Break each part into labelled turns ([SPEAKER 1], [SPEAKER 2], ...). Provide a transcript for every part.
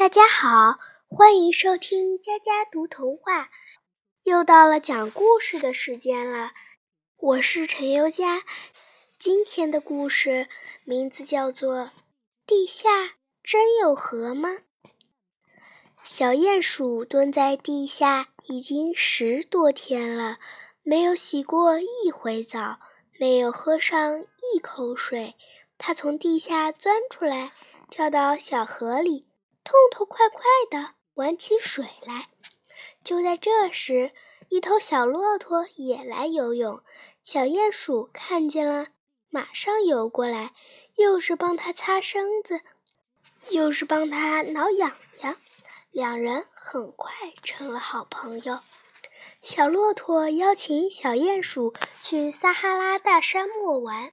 [SPEAKER 1] 大家好，欢迎收听佳佳读童话。又到了讲故事的时间了，我是陈优佳。今天的故事名字叫做《地下真有河吗》。小鼹鼠蹲在地下已经十多天了，没有洗过一回澡，没有喝上一口水。它从地下钻出来，跳到小河里。痛痛快快地玩起水来。就在这时，一头小骆驼也来游泳。小鼹鼠看见了，马上游过来，又是帮它擦身子，又是帮它挠痒痒。两人很快成了好朋友。小骆驼邀请小鼹鼠去撒哈拉大沙漠玩，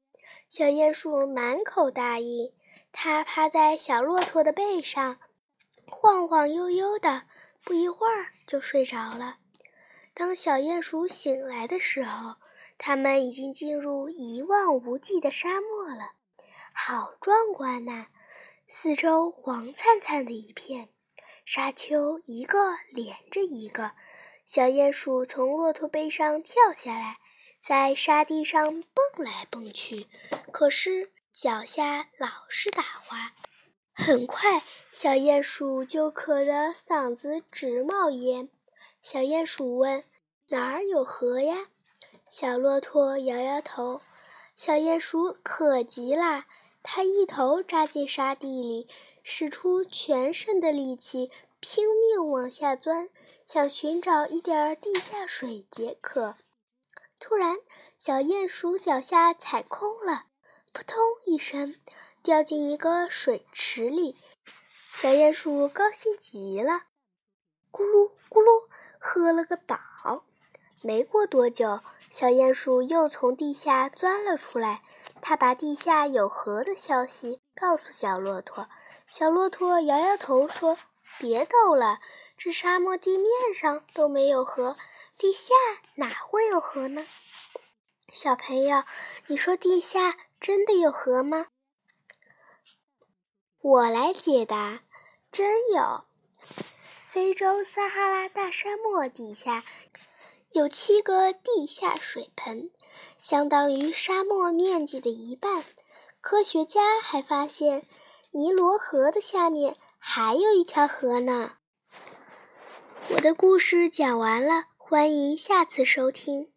[SPEAKER 1] 小鼹鼠满口答应。它趴在小骆驼的背上。晃晃悠悠的，不一会儿就睡着了。当小鼹鼠醒来的时候，它们已经进入一望无际的沙漠了，好壮观呐！四周黄灿灿的一片，沙丘一个连着一个。小鼹鼠从骆驼背上跳下来，在沙地上蹦来蹦去，可是脚下老是打滑。很快，小鼹鼠就渴得嗓子直冒烟。小鼹鼠问：“哪儿有河呀？”小骆驼摇摇头。小鼹鼠渴极了，它一头扎进沙地里，使出全身的力气，拼命往下钻，想寻找一点地下水解渴。突然，小鼹鼠脚下踩空了，扑通一声。掉进一个水池里，小鼹鼠高兴极了，咕噜咕噜喝了个饱。没过多久，小鼹鼠又从地下钻了出来，它把地下有河的消息告诉小骆驼。小骆驼摇摇头说：“别逗了，这沙漠地面上都没有河，地下哪会有河呢？”小朋友，你说地下真的有河吗？我来解答，真有。非洲撒哈拉大沙漠底下有七个地下水盆，相当于沙漠面积的一半。科学家还发现，尼罗河的下面还有一条河呢。我的故事讲完了，欢迎下次收听。